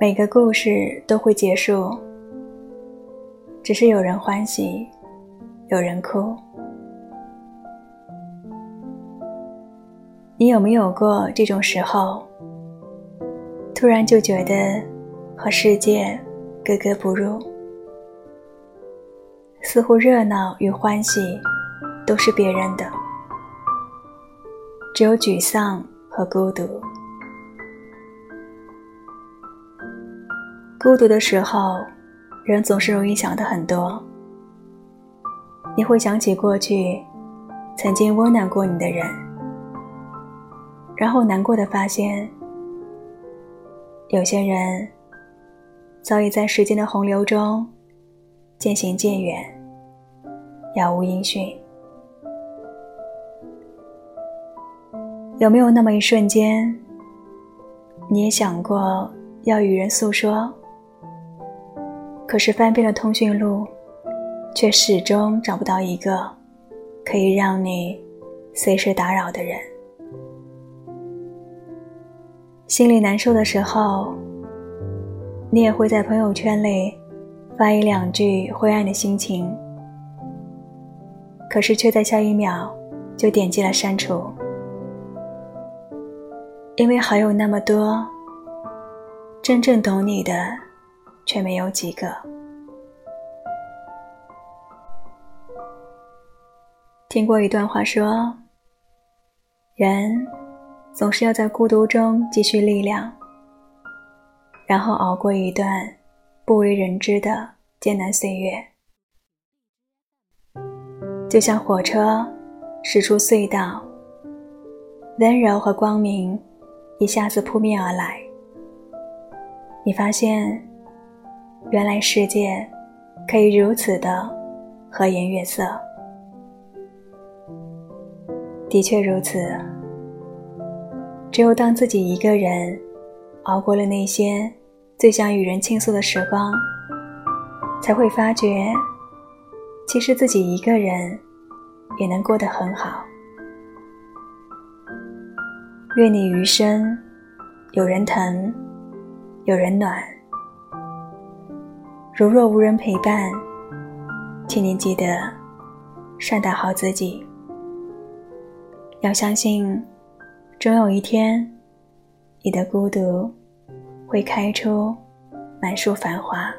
每个故事都会结束，只是有人欢喜，有人哭。你有没有过这种时候，突然就觉得和世界格格不入？似乎热闹与欢喜都是别人的，只有沮丧和孤独。孤独的时候，人总是容易想的很多。你会想起过去曾经温暖过你的人，然后难过的发现，有些人早已在时间的洪流中渐行渐远，杳无音讯。有没有那么一瞬间，你也想过要与人诉说？可是翻遍了通讯录，却始终找不到一个可以让你随时打扰的人。心里难受的时候，你也会在朋友圈里发一两句灰暗的心情，可是却在下一秒就点击了删除，因为好友那么多，真正懂你的。却没有几个。听过一段话说：“人总是要在孤独中积蓄力量，然后熬过一段不为人知的艰难岁月。就像火车驶出隧道，温柔和光明一下子扑面而来，你发现。”原来世界可以如此的和颜悦色，的确如此。只有当自己一个人熬过了那些最想与人倾诉的时光，才会发觉，其实自己一个人也能过得很好。愿你余生有人疼，有人暖。如若无人陪伴，请您记得善待好自己。要相信，终有一天，你的孤独会开出满树繁花。